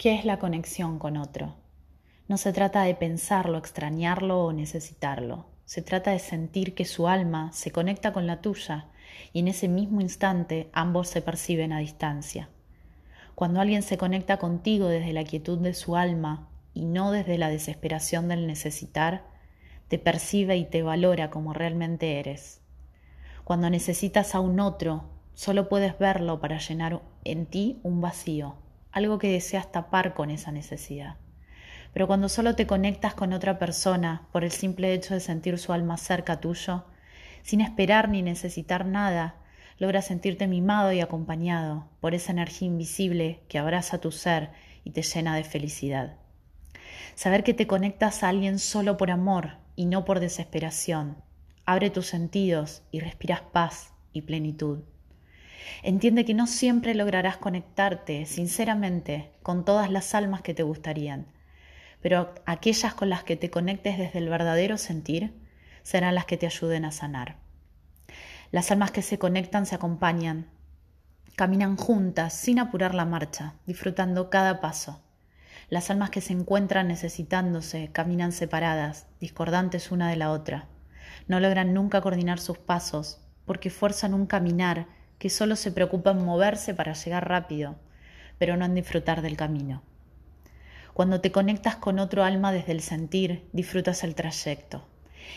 ¿Qué es la conexión con otro? No se trata de pensarlo, extrañarlo o necesitarlo. Se trata de sentir que su alma se conecta con la tuya y en ese mismo instante ambos se perciben a distancia. Cuando alguien se conecta contigo desde la quietud de su alma y no desde la desesperación del necesitar, te percibe y te valora como realmente eres. Cuando necesitas a un otro, solo puedes verlo para llenar en ti un vacío algo que deseas tapar con esa necesidad. Pero cuando solo te conectas con otra persona por el simple hecho de sentir su alma cerca tuyo, sin esperar ni necesitar nada, logras sentirte mimado y acompañado por esa energía invisible que abraza tu ser y te llena de felicidad. Saber que te conectas a alguien solo por amor y no por desesperación, abre tus sentidos y respiras paz y plenitud. Entiende que no siempre lograrás conectarte sinceramente con todas las almas que te gustarían, pero aquellas con las que te conectes desde el verdadero sentir serán las que te ayuden a sanar. Las almas que se conectan se acompañan, caminan juntas sin apurar la marcha, disfrutando cada paso. Las almas que se encuentran necesitándose caminan separadas, discordantes una de la otra. No logran nunca coordinar sus pasos porque fuerzan un caminar que solo se preocupa en moverse para llegar rápido, pero no en disfrutar del camino. Cuando te conectas con otro alma desde el sentir, disfrutas el trayecto.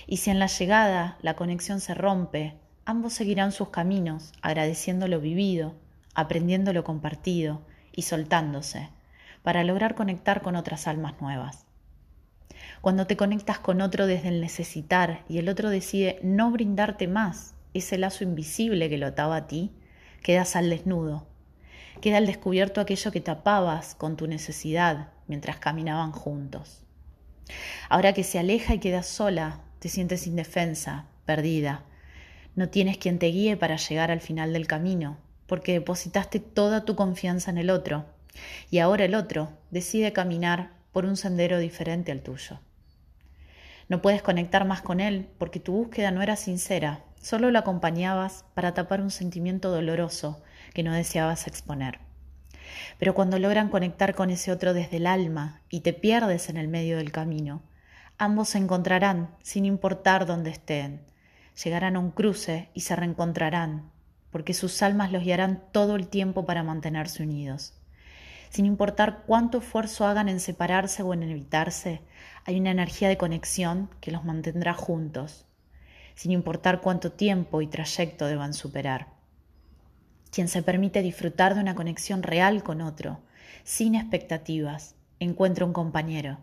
Y si en la llegada la conexión se rompe, ambos seguirán sus caminos, agradeciendo lo vivido, aprendiendo lo compartido y soltándose, para lograr conectar con otras almas nuevas. Cuando te conectas con otro desde el necesitar y el otro decide no brindarte más, ese lazo invisible que lo ataba a ti, quedas al desnudo. Queda al descubierto aquello que tapabas con tu necesidad mientras caminaban juntos. Ahora que se aleja y quedas sola, te sientes indefensa, perdida. No tienes quien te guíe para llegar al final del camino, porque depositaste toda tu confianza en el otro, y ahora el otro decide caminar por un sendero diferente al tuyo. No puedes conectar más con él porque tu búsqueda no era sincera Solo lo acompañabas para tapar un sentimiento doloroso que no deseabas exponer. Pero cuando logran conectar con ese otro desde el alma y te pierdes en el medio del camino, ambos se encontrarán sin importar dónde estén. Llegarán a un cruce y se reencontrarán, porque sus almas los guiarán todo el tiempo para mantenerse unidos. Sin importar cuánto esfuerzo hagan en separarse o en evitarse, hay una energía de conexión que los mantendrá juntos, sin importar cuánto tiempo y trayecto deban superar. Quien se permite disfrutar de una conexión real con otro, sin expectativas, encuentra un compañero.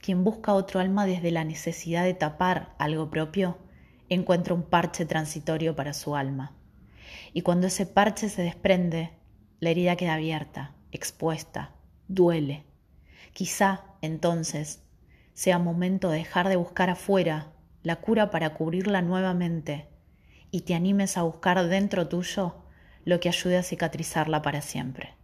Quien busca otro alma desde la necesidad de tapar algo propio, encuentra un parche transitorio para su alma. Y cuando ese parche se desprende, la herida queda abierta, expuesta, duele. Quizá entonces sea momento de dejar de buscar afuera la cura para cubrirla nuevamente y te animes a buscar dentro tuyo lo que ayude a cicatrizarla para siempre.